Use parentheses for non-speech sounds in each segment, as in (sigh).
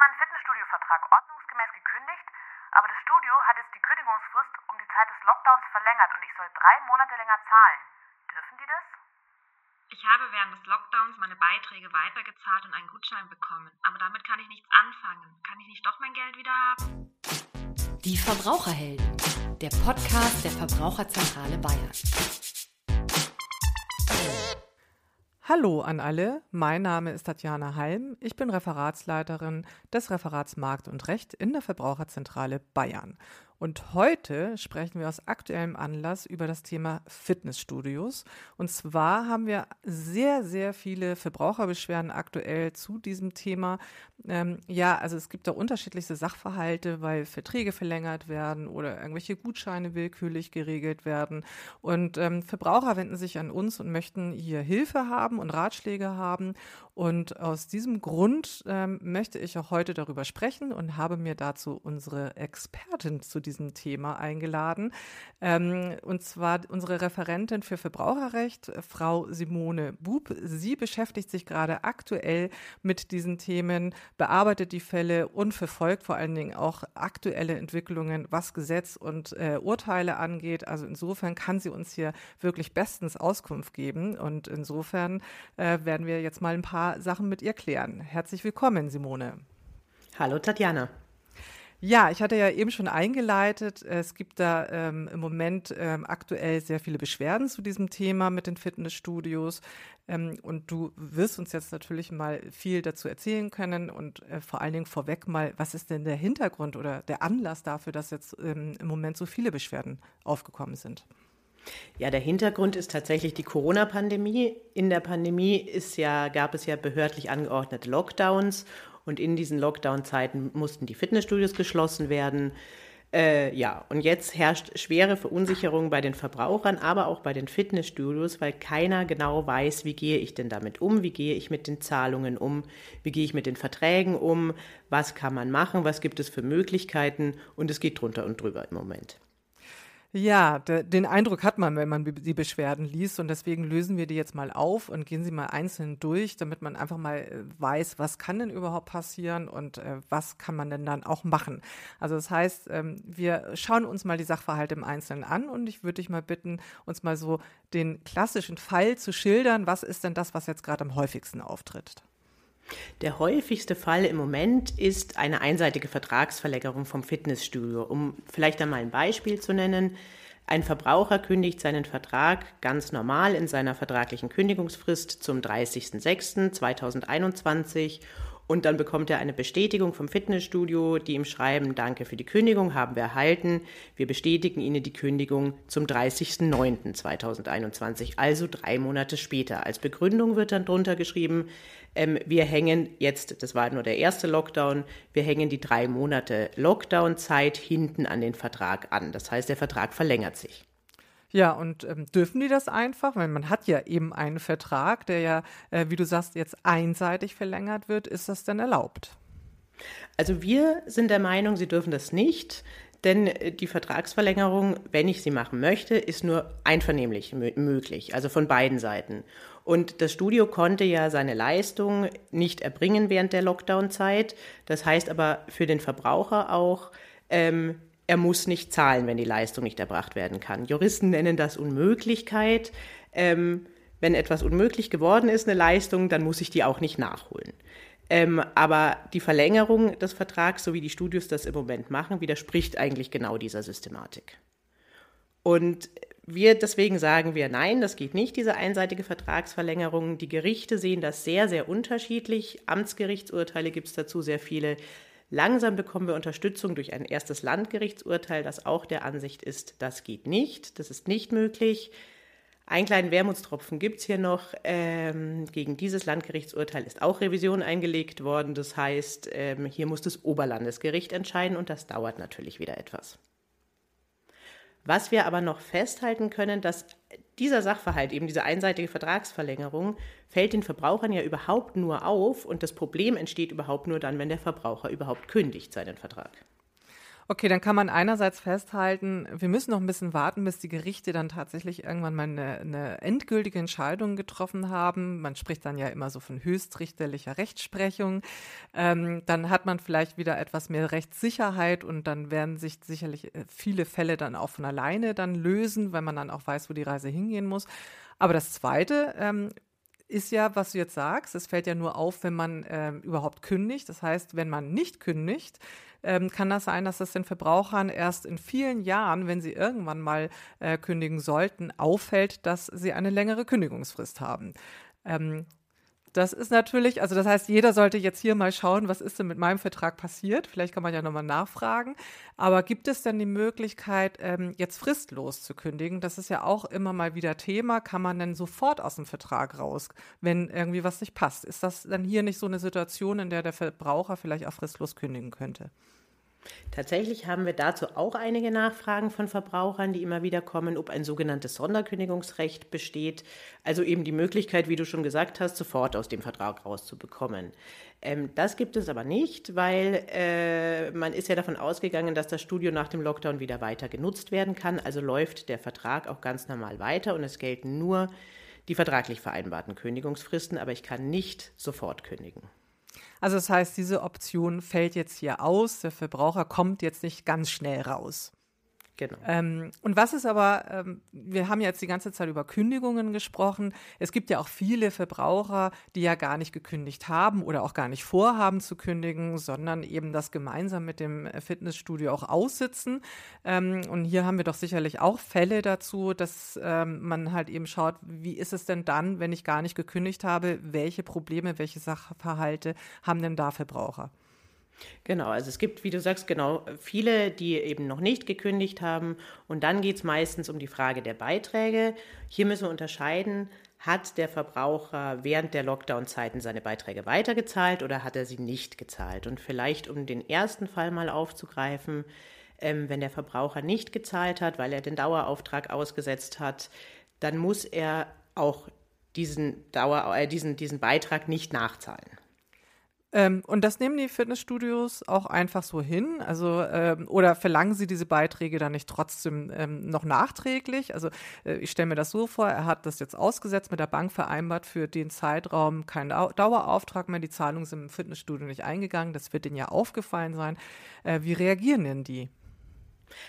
meinen Fitnessstudio-Vertrag ordnungsgemäß gekündigt, aber das Studio hat jetzt die Kündigungsfrist um die Zeit des Lockdowns verlängert und ich soll drei Monate länger zahlen. Dürfen die das? Ich habe während des Lockdowns meine Beiträge weitergezahlt und einen Gutschein bekommen. Aber damit kann ich nichts anfangen. Kann ich nicht doch mein Geld wieder haben? Die Verbraucherhelden, der Podcast der Verbraucherzentrale Bayern. Hallo an alle, mein Name ist Tatjana Halm, ich bin Referatsleiterin des Referats Markt und Recht in der Verbraucherzentrale Bayern. Und heute sprechen wir aus aktuellem Anlass über das Thema Fitnessstudios. Und zwar haben wir sehr, sehr viele Verbraucherbeschwerden aktuell zu diesem Thema. Ähm, ja, also es gibt da unterschiedlichste Sachverhalte, weil Verträge verlängert werden oder irgendwelche Gutscheine willkürlich geregelt werden. Und ähm, Verbraucher wenden sich an uns und möchten hier Hilfe haben und Ratschläge haben. Und aus diesem Grund ähm, möchte ich auch heute darüber sprechen und habe mir dazu unsere Expertin zu diesem diesem Thema eingeladen. Ähm, und zwar unsere Referentin für Verbraucherrecht, Frau Simone Bub. Sie beschäftigt sich gerade aktuell mit diesen Themen, bearbeitet die Fälle und verfolgt vor allen Dingen auch aktuelle Entwicklungen, was Gesetz und äh, Urteile angeht. Also insofern kann sie uns hier wirklich bestens Auskunft geben. Und insofern äh, werden wir jetzt mal ein paar Sachen mit ihr klären. Herzlich willkommen, Simone. Hallo Tatjana. Ja, ich hatte ja eben schon eingeleitet. Es gibt da ähm, im Moment ähm, aktuell sehr viele Beschwerden zu diesem Thema mit den Fitnessstudios. Ähm, und du wirst uns jetzt natürlich mal viel dazu erzählen können und äh, vor allen Dingen vorweg mal, was ist denn der Hintergrund oder der Anlass dafür, dass jetzt ähm, im Moment so viele Beschwerden aufgekommen sind? Ja, der Hintergrund ist tatsächlich die Corona-Pandemie. In der Pandemie ist ja, gab es ja behördlich angeordnete Lockdowns und in diesen Lockdown-Zeiten mussten die Fitnessstudios geschlossen werden. Äh, ja, und jetzt herrscht schwere Verunsicherung bei den Verbrauchern, aber auch bei den Fitnessstudios, weil keiner genau weiß, wie gehe ich denn damit um, wie gehe ich mit den Zahlungen um, wie gehe ich mit den Verträgen um, was kann man machen, was gibt es für Möglichkeiten und es geht drunter und drüber im Moment. Ja, de, den Eindruck hat man, wenn man die Beschwerden liest und deswegen lösen wir die jetzt mal auf und gehen sie mal einzeln durch, damit man einfach mal äh, weiß, was kann denn überhaupt passieren und äh, was kann man denn dann auch machen. Also das heißt, ähm, wir schauen uns mal die Sachverhalte im Einzelnen an und ich würde dich mal bitten, uns mal so den klassischen Fall zu schildern. Was ist denn das, was jetzt gerade am häufigsten auftritt? Der häufigste Fall im Moment ist eine einseitige Vertragsverlängerung vom Fitnessstudio. Um vielleicht einmal ein Beispiel zu nennen. Ein Verbraucher kündigt seinen Vertrag ganz normal in seiner vertraglichen Kündigungsfrist zum 30.06.2021 und dann bekommt er eine Bestätigung vom Fitnessstudio, die ihm schreiben, danke für die Kündigung, haben wir erhalten. Wir bestätigen Ihnen die Kündigung zum 30.09.2021, also drei Monate später. Als Begründung wird dann drunter geschrieben, ähm, wir hängen jetzt, das war nur der erste Lockdown, wir hängen die drei Monate Lockdown-Zeit hinten an den Vertrag an. Das heißt, der Vertrag verlängert sich. Ja, und ähm, dürfen die das einfach? Weil man hat ja eben einen Vertrag, der ja, äh, wie du sagst, jetzt einseitig verlängert wird. Ist das denn erlaubt? Also wir sind der Meinung, sie dürfen das nicht. Denn äh, die Vertragsverlängerung, wenn ich sie machen möchte, ist nur einvernehmlich möglich, also von beiden Seiten. Und das Studio konnte ja seine Leistung nicht erbringen während der Lockdown-Zeit. Das heißt aber für den Verbraucher auch, ähm, er muss nicht zahlen, wenn die Leistung nicht erbracht werden kann. Juristen nennen das Unmöglichkeit. Ähm, wenn etwas unmöglich geworden ist, eine Leistung, dann muss ich die auch nicht nachholen. Ähm, aber die Verlängerung des Vertrags, so wie die Studios das im Moment machen, widerspricht eigentlich genau dieser Systematik. Und wir deswegen sagen wir nein, das geht nicht, diese einseitige Vertragsverlängerung. Die Gerichte sehen das sehr, sehr unterschiedlich. Amtsgerichtsurteile gibt es dazu sehr viele. Langsam bekommen wir Unterstützung durch ein erstes Landgerichtsurteil, das auch der Ansicht ist, das geht nicht, das ist nicht möglich. Einen kleinen Wermutstropfen gibt es hier noch. Ähm, gegen dieses Landgerichtsurteil ist auch Revision eingelegt worden. Das heißt, ähm, hier muss das Oberlandesgericht entscheiden und das dauert natürlich wieder etwas. Was wir aber noch festhalten können, dass dieser Sachverhalt, eben diese einseitige Vertragsverlängerung, fällt den Verbrauchern ja überhaupt nur auf und das Problem entsteht überhaupt nur dann, wenn der Verbraucher überhaupt kündigt seinen Vertrag. Okay, dann kann man einerseits festhalten, wir müssen noch ein bisschen warten, bis die Gerichte dann tatsächlich irgendwann mal eine, eine, endgültige Entscheidung getroffen haben. Man spricht dann ja immer so von höchstrichterlicher Rechtsprechung. Ähm, dann hat man vielleicht wieder etwas mehr Rechtssicherheit und dann werden sich sicherlich äh, viele Fälle dann auch von alleine dann lösen, weil man dann auch weiß, wo die Reise hingehen muss. Aber das Zweite, ähm, ist ja, was du jetzt sagst, es fällt ja nur auf, wenn man ähm, überhaupt kündigt. Das heißt, wenn man nicht kündigt, ähm, kann das sein, dass das den Verbrauchern erst in vielen Jahren, wenn sie irgendwann mal äh, kündigen sollten, auffällt, dass sie eine längere Kündigungsfrist haben. Ähm, das ist natürlich, also das heißt, jeder sollte jetzt hier mal schauen, was ist denn mit meinem Vertrag passiert. Vielleicht kann man ja nochmal nachfragen. Aber gibt es denn die Möglichkeit, ähm, jetzt fristlos zu kündigen? Das ist ja auch immer mal wieder Thema. Kann man denn sofort aus dem Vertrag raus, wenn irgendwie was nicht passt? Ist das dann hier nicht so eine Situation, in der der Verbraucher vielleicht auch fristlos kündigen könnte? Tatsächlich haben wir dazu auch einige Nachfragen von Verbrauchern, die immer wieder kommen, ob ein sogenanntes Sonderkündigungsrecht besteht, also eben die Möglichkeit, wie du schon gesagt hast, sofort aus dem Vertrag rauszubekommen. Ähm, das gibt es aber nicht, weil äh, man ist ja davon ausgegangen, dass das Studio nach dem Lockdown wieder weiter genutzt werden kann. Also läuft der Vertrag auch ganz normal weiter und es gelten nur die vertraglich vereinbarten Kündigungsfristen, aber ich kann nicht sofort kündigen. Also das heißt, diese Option fällt jetzt hier aus. Der Verbraucher kommt jetzt nicht ganz schnell raus. Genau. Ähm, und was ist aber, ähm, wir haben jetzt die ganze Zeit über Kündigungen gesprochen. Es gibt ja auch viele Verbraucher, die ja gar nicht gekündigt haben oder auch gar nicht vorhaben zu kündigen, sondern eben das gemeinsam mit dem Fitnessstudio auch aussitzen. Ähm, und hier haben wir doch sicherlich auch Fälle dazu, dass ähm, man halt eben schaut, wie ist es denn dann, wenn ich gar nicht gekündigt habe, welche Probleme, welche Sachverhalte haben denn da Verbraucher? Genau, also es gibt, wie du sagst, genau viele, die eben noch nicht gekündigt haben. Und dann geht es meistens um die Frage der Beiträge. Hier müssen wir unterscheiden, hat der Verbraucher während der Lockdown-Zeiten seine Beiträge weitergezahlt oder hat er sie nicht gezahlt? Und vielleicht, um den ersten Fall mal aufzugreifen, ähm, wenn der Verbraucher nicht gezahlt hat, weil er den Dauerauftrag ausgesetzt hat, dann muss er auch diesen, Dauer, äh, diesen, diesen Beitrag nicht nachzahlen. Ähm, und das nehmen die Fitnessstudios auch einfach so hin? Also, ähm, oder verlangen sie diese Beiträge dann nicht trotzdem ähm, noch nachträglich? Also, äh, ich stelle mir das so vor, er hat das jetzt ausgesetzt, mit der Bank vereinbart für den Zeitraum keinen Dauerauftrag mehr. Die Zahlungen sind im Fitnessstudio nicht eingegangen. Das wird denen ja aufgefallen sein. Äh, wie reagieren denn die?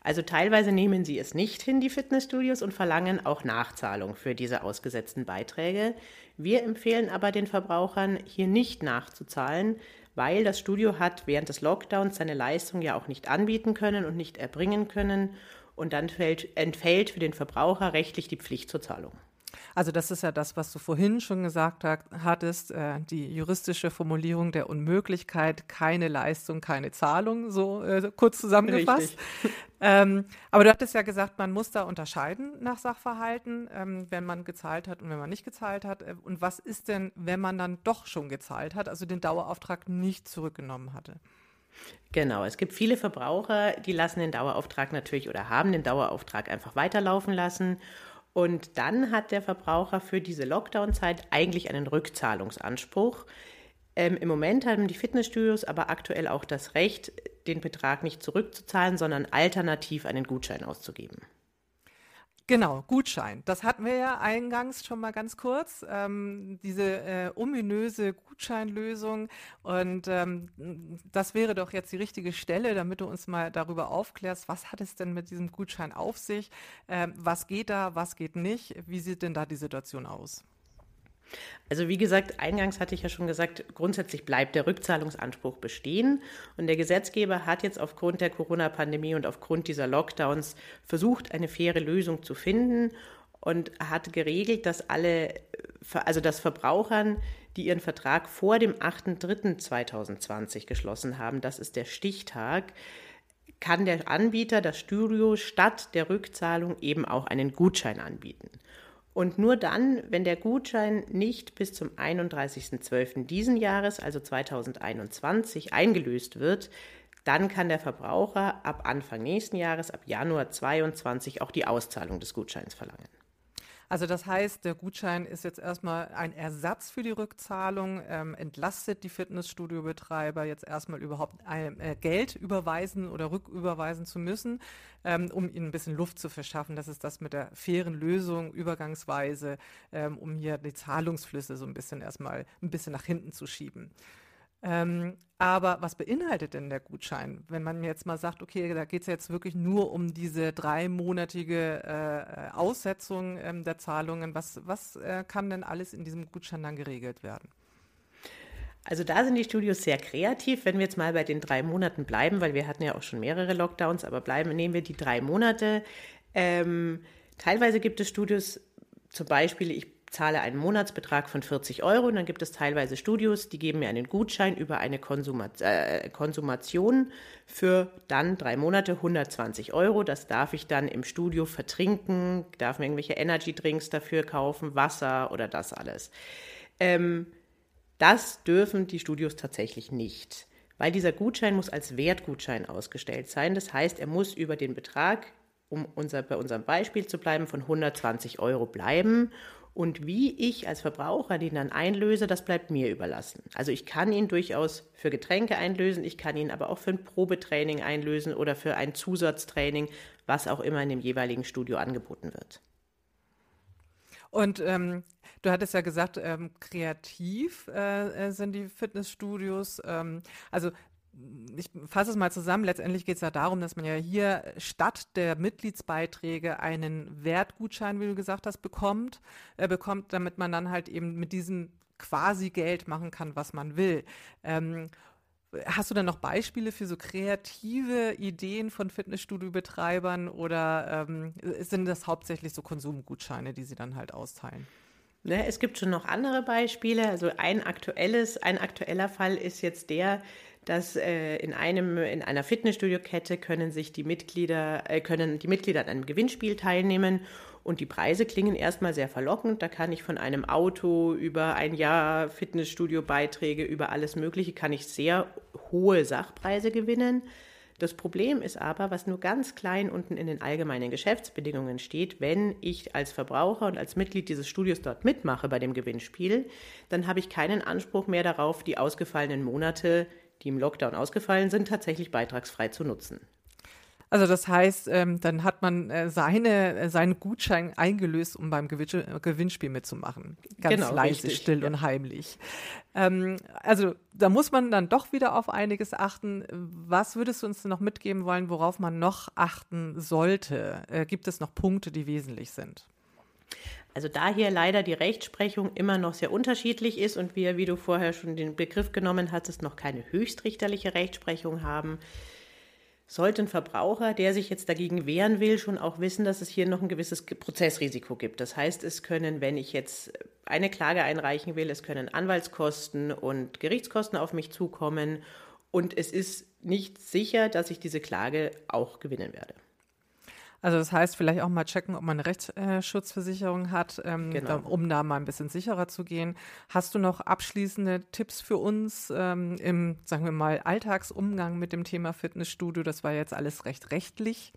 Also teilweise nehmen sie es nicht hin, die Fitnessstudios, und verlangen auch Nachzahlung für diese ausgesetzten Beiträge. Wir empfehlen aber den Verbrauchern, hier nicht nachzuzahlen, weil das Studio hat während des Lockdowns seine Leistung ja auch nicht anbieten können und nicht erbringen können. Und dann fällt, entfällt für den Verbraucher rechtlich die Pflicht zur Zahlung. Also das ist ja das, was du vorhin schon gesagt hat, hattest, äh, die juristische Formulierung der Unmöglichkeit, keine Leistung, keine Zahlung, so äh, kurz zusammengefasst. (laughs) Ähm, aber du hattest ja gesagt, man muss da unterscheiden nach Sachverhalten, ähm, wenn man gezahlt hat und wenn man nicht gezahlt hat. Äh, und was ist denn, wenn man dann doch schon gezahlt hat, also den Dauerauftrag nicht zurückgenommen hatte? Genau, es gibt viele Verbraucher, die lassen den Dauerauftrag natürlich oder haben den Dauerauftrag einfach weiterlaufen lassen und dann hat der Verbraucher für diese Lockdown-Zeit eigentlich einen Rückzahlungsanspruch. Ähm, Im Moment haben die Fitnessstudios aber aktuell auch das Recht, den Betrag nicht zurückzuzahlen, sondern alternativ einen Gutschein auszugeben. Genau, Gutschein. Das hatten wir ja eingangs schon mal ganz kurz, ähm, diese äh, ominöse Gutscheinlösung. Und ähm, das wäre doch jetzt die richtige Stelle, damit du uns mal darüber aufklärst, was hat es denn mit diesem Gutschein auf sich? Ähm, was geht da, was geht nicht? Wie sieht denn da die Situation aus? Also wie gesagt, eingangs hatte ich ja schon gesagt, grundsätzlich bleibt der Rückzahlungsanspruch bestehen. Und der Gesetzgeber hat jetzt aufgrund der Corona-Pandemie und aufgrund dieser Lockdowns versucht, eine faire Lösung zu finden und hat geregelt, dass alle, also dass Verbrauchern, die ihren Vertrag vor dem 8.3.2020 geschlossen haben, das ist der Stichtag, kann der Anbieter, das Studio, statt der Rückzahlung eben auch einen Gutschein anbieten. Und nur dann, wenn der Gutschein nicht bis zum 31.12. diesen Jahres, also 2021, eingelöst wird, dann kann der Verbraucher ab Anfang nächsten Jahres, ab Januar 2022, auch die Auszahlung des Gutscheins verlangen. Also das heißt, der Gutschein ist jetzt erstmal ein Ersatz für die Rückzahlung, ähm, entlastet die Fitnessstudio-Betreiber jetzt erstmal überhaupt ein, äh, Geld überweisen oder rücküberweisen zu müssen, ähm, um ihnen ein bisschen Luft zu verschaffen. Das ist das mit der fairen Lösung, übergangsweise, ähm, um hier die Zahlungsflüsse so ein bisschen erstmal ein bisschen nach hinten zu schieben. Ähm, aber was beinhaltet denn der Gutschein? Wenn man jetzt mal sagt, okay, da geht es jetzt wirklich nur um diese dreimonatige äh, Aussetzung ähm, der Zahlungen, was, was äh, kann denn alles in diesem Gutschein dann geregelt werden? Also da sind die Studios sehr kreativ, wenn wir jetzt mal bei den drei Monaten bleiben, weil wir hatten ja auch schon mehrere Lockdowns, aber bleiben, nehmen wir die drei Monate. Ähm, teilweise gibt es Studios, zum Beispiel, ich zahle einen Monatsbetrag von 40 Euro und dann gibt es teilweise Studios, die geben mir einen Gutschein über eine Konsumat äh, Konsumation für dann drei Monate 120 Euro. Das darf ich dann im Studio vertrinken, darf mir irgendwelche Energy Drinks dafür kaufen, Wasser oder das alles. Ähm, das dürfen die Studios tatsächlich nicht, weil dieser Gutschein muss als Wertgutschein ausgestellt sein. Das heißt, er muss über den Betrag, um unser, bei unserem Beispiel zu bleiben, von 120 Euro bleiben und wie ich als Verbraucher den dann einlöse, das bleibt mir überlassen. Also ich kann ihn durchaus für Getränke einlösen, ich kann ihn aber auch für ein Probetraining einlösen oder für ein Zusatztraining, was auch immer in dem jeweiligen Studio angeboten wird. Und ähm, du hattest ja gesagt, ähm, kreativ äh, äh sind die Fitnessstudios. Ähm, also ich fasse es mal zusammen. Letztendlich geht es ja darum, dass man ja hier statt der Mitgliedsbeiträge einen Wertgutschein, wie du gesagt hast, bekommt, äh, bekommt, damit man dann halt eben mit diesem quasi Geld machen kann, was man will. Ähm, hast du dann noch Beispiele für so kreative Ideen von Fitnessstudio-Betreibern oder ähm, sind das hauptsächlich so Konsumgutscheine, die sie dann halt austeilen? Ne, es gibt schon noch andere Beispiele. Also ein aktuelles, ein aktueller Fall ist jetzt der, dass äh, in einem in einer Fitnessstudio-Kette können sich die Mitglieder äh, können die Mitglieder an einem Gewinnspiel teilnehmen und die Preise klingen erstmal sehr verlockend. Da kann ich von einem Auto über ein Jahr Fitnessstudio-Beiträge über alles Mögliche kann ich sehr hohe Sachpreise gewinnen. Das Problem ist aber, was nur ganz klein unten in den allgemeinen Geschäftsbedingungen steht, wenn ich als Verbraucher und als Mitglied dieses Studios dort mitmache bei dem Gewinnspiel, dann habe ich keinen Anspruch mehr darauf, die ausgefallenen Monate die im Lockdown ausgefallen sind, tatsächlich beitragsfrei zu nutzen. Also das heißt, ähm, dann hat man äh, seine, äh, seinen Gutschein eingelöst, um beim Gewitsch Gewinnspiel mitzumachen. Ganz genau, leise, richtig, still ja. und heimlich. Ähm, also da muss man dann doch wieder auf einiges achten. Was würdest du uns noch mitgeben wollen, worauf man noch achten sollte? Äh, gibt es noch Punkte, die wesentlich sind? Also da hier leider die Rechtsprechung immer noch sehr unterschiedlich ist und wir, wie du vorher schon den Begriff genommen hattest, noch keine höchstrichterliche Rechtsprechung haben, sollte ein Verbraucher, der sich jetzt dagegen wehren will, schon auch wissen, dass es hier noch ein gewisses Prozessrisiko gibt. Das heißt, es können, wenn ich jetzt eine Klage einreichen will, es können Anwaltskosten und Gerichtskosten auf mich zukommen und es ist nicht sicher, dass ich diese Klage auch gewinnen werde. Also das heißt, vielleicht auch mal checken, ob man eine Rechtsschutzversicherung hat, ähm, genau. um da mal ein bisschen sicherer zu gehen. Hast du noch abschließende Tipps für uns ähm, im, sagen wir mal, Alltagsumgang mit dem Thema Fitnessstudio? Das war jetzt alles recht rechtlich.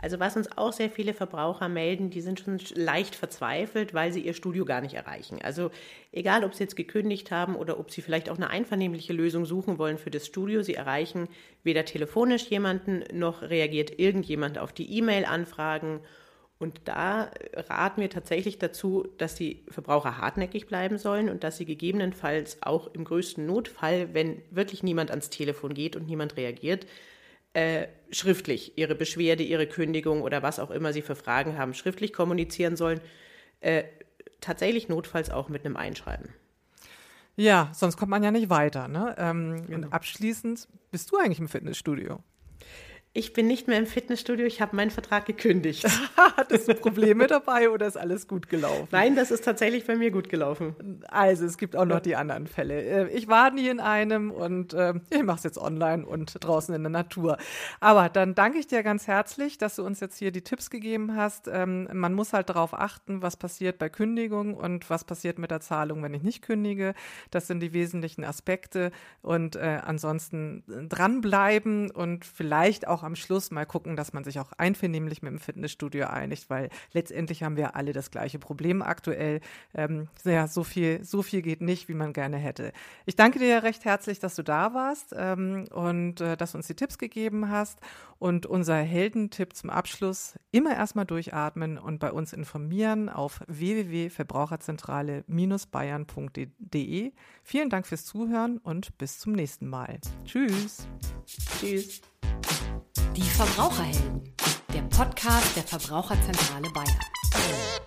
Also was uns auch sehr viele Verbraucher melden, die sind schon leicht verzweifelt, weil sie ihr Studio gar nicht erreichen. Also egal, ob sie jetzt gekündigt haben oder ob sie vielleicht auch eine einvernehmliche Lösung suchen wollen für das Studio, sie erreichen weder telefonisch jemanden noch reagiert irgendjemand auf die E-Mail-Anfragen. Und da raten wir tatsächlich dazu, dass die Verbraucher hartnäckig bleiben sollen und dass sie gegebenenfalls auch im größten Notfall, wenn wirklich niemand ans Telefon geht und niemand reagiert, äh, schriftlich ihre Beschwerde, ihre Kündigung oder was auch immer sie für Fragen haben, schriftlich kommunizieren sollen. Äh, tatsächlich notfalls auch mit einem Einschreiben. Ja, sonst kommt man ja nicht weiter. Ne? Ähm, genau. Und abschließend, bist du eigentlich im Fitnessstudio? Ich bin nicht mehr im Fitnessstudio, ich habe meinen Vertrag gekündigt. (laughs) Hattest du Probleme dabei oder ist alles gut gelaufen? Nein, das ist tatsächlich bei mir gut gelaufen. Also es gibt auch noch die anderen Fälle. Äh, ich war nie in einem und äh, ich mache es jetzt online und draußen in der Natur. Aber dann danke ich dir ganz herzlich, dass du uns jetzt hier die Tipps gegeben hast. Ähm, man muss halt darauf achten, was passiert bei Kündigung und was passiert mit der Zahlung, wenn ich nicht kündige. Das sind die wesentlichen Aspekte und äh, ansonsten dranbleiben und vielleicht auch am Schluss mal gucken, dass man sich auch einvernehmlich mit dem Fitnessstudio einigt, weil letztendlich haben wir alle das gleiche Problem aktuell. Ähm, ja, so viel, so viel geht nicht, wie man gerne hätte. Ich danke dir recht herzlich, dass du da warst ähm, und äh, dass du uns die Tipps gegeben hast. Und unser Heldentipp zum Abschluss, immer erstmal durchatmen und bei uns informieren auf www.verbraucherzentrale-bayern.de. Vielen Dank fürs Zuhören und bis zum nächsten Mal. Tschüss. Tschüss. Die Verbraucherhelden, der Podcast der Verbraucherzentrale Bayern.